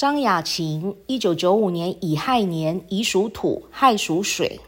张雅琴，一九九五年乙亥年，乙属土，亥属水。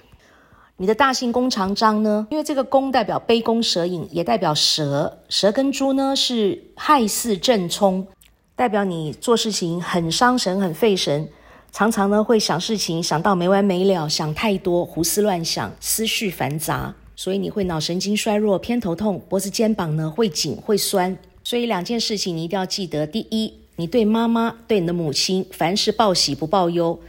你的大姓弓长张呢？因为这个弓代表杯弓蛇影，也代表蛇。蛇跟猪呢是亥巳正冲，代表你做事情很伤神、很费神，常常呢会想事情想到没完没了，想太多，胡思乱想，思绪繁杂，所以你会脑神经衰弱、偏头痛，脖子、肩膀呢会紧、会酸。所以两件事情你一定要记得：第一。你对妈妈、对你的母亲，凡事报喜不报忧，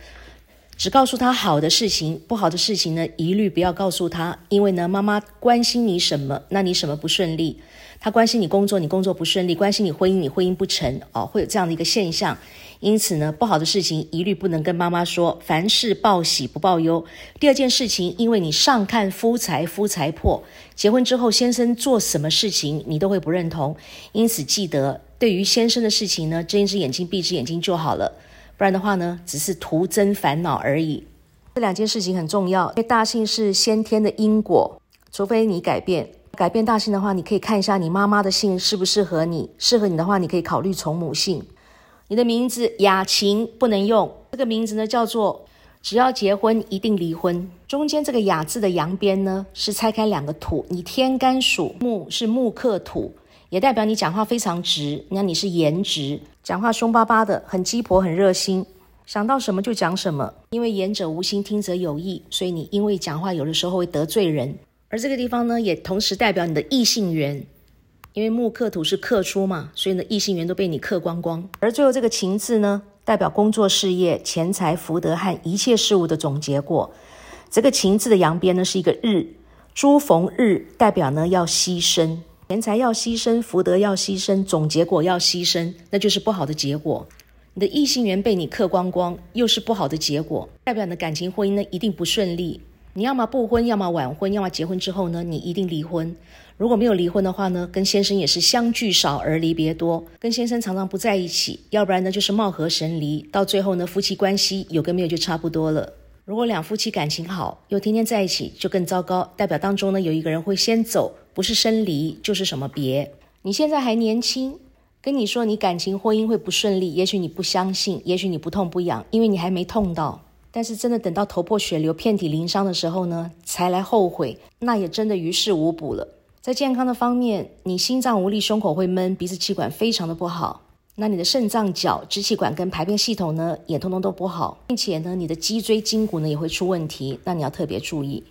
只告诉她好的事情，不好的事情呢，一律不要告诉她。因为呢，妈妈关心你什么，那你什么不顺利？她关心你工作，你工作不顺利；关心你婚姻，你婚姻不成。哦，会有这样的一个现象。因此呢，不好的事情一律不能跟妈妈说。凡事报喜不报忧。第二件事情，因为你上看夫财，夫财破。结婚之后，先生做什么事情，你都会不认同。因此记得。对于先生的事情呢，睁一只眼睛闭一只眼睛就好了，不然的话呢，只是徒增烦恼而已。这两件事情很重要，因为大姓是先天的因果，除非你改变。改变大姓的话，你可以看一下你妈妈的姓适不适合你，适合你的话，你可以考虑从母姓。你的名字雅琴不能用，这个名字呢叫做只要结婚一定离婚。中间这个雅字的阳边呢是拆开两个土，你天干属木，是木克土。也代表你讲话非常直，那你是颜值，讲话凶巴巴的，很鸡婆，很热心，想到什么就讲什么。因为言者无心，听者有意，所以你因为讲话有的时候会得罪人。而这个地方呢，也同时代表你的异性缘，因为木克土是克出嘛，所以呢异性缘都被你克光光。而最后这个情字呢，代表工作事业、钱财、福德和一切事物的总结果。这个情字的阳边呢是一个日，诸逢日代表呢要牺牲。钱财要牺牲，福德要牺牲，总结果要牺牲，那就是不好的结果。你的异性缘被你克光光，又是不好的结果，代表你的感情婚姻呢一定不顺利。你要么不婚，要么晚婚，要么结婚之后呢，你一定离婚。如果没有离婚的话呢，跟先生也是相聚少而离别多，跟先生常常不在一起，要不然呢就是貌合神离，到最后呢夫妻关系有跟没有就差不多了。如果两夫妻感情好，又天天在一起，就更糟糕，代表当中呢有一个人会先走。不是生离就是什么别。你现在还年轻，跟你说你感情婚姻会不顺利，也许你不相信，也许你不痛不痒，因为你还没痛到。但是真的等到头破血流、遍体鳞伤的时候呢，才来后悔，那也真的于事无补了。在健康的方面，你心脏无力，胸口会闷，鼻子气管非常的不好。那你的肾脏、脚、支气管跟排便系统呢，也通通都不好，并且呢，你的脊椎筋骨呢也会出问题，那你要特别注意。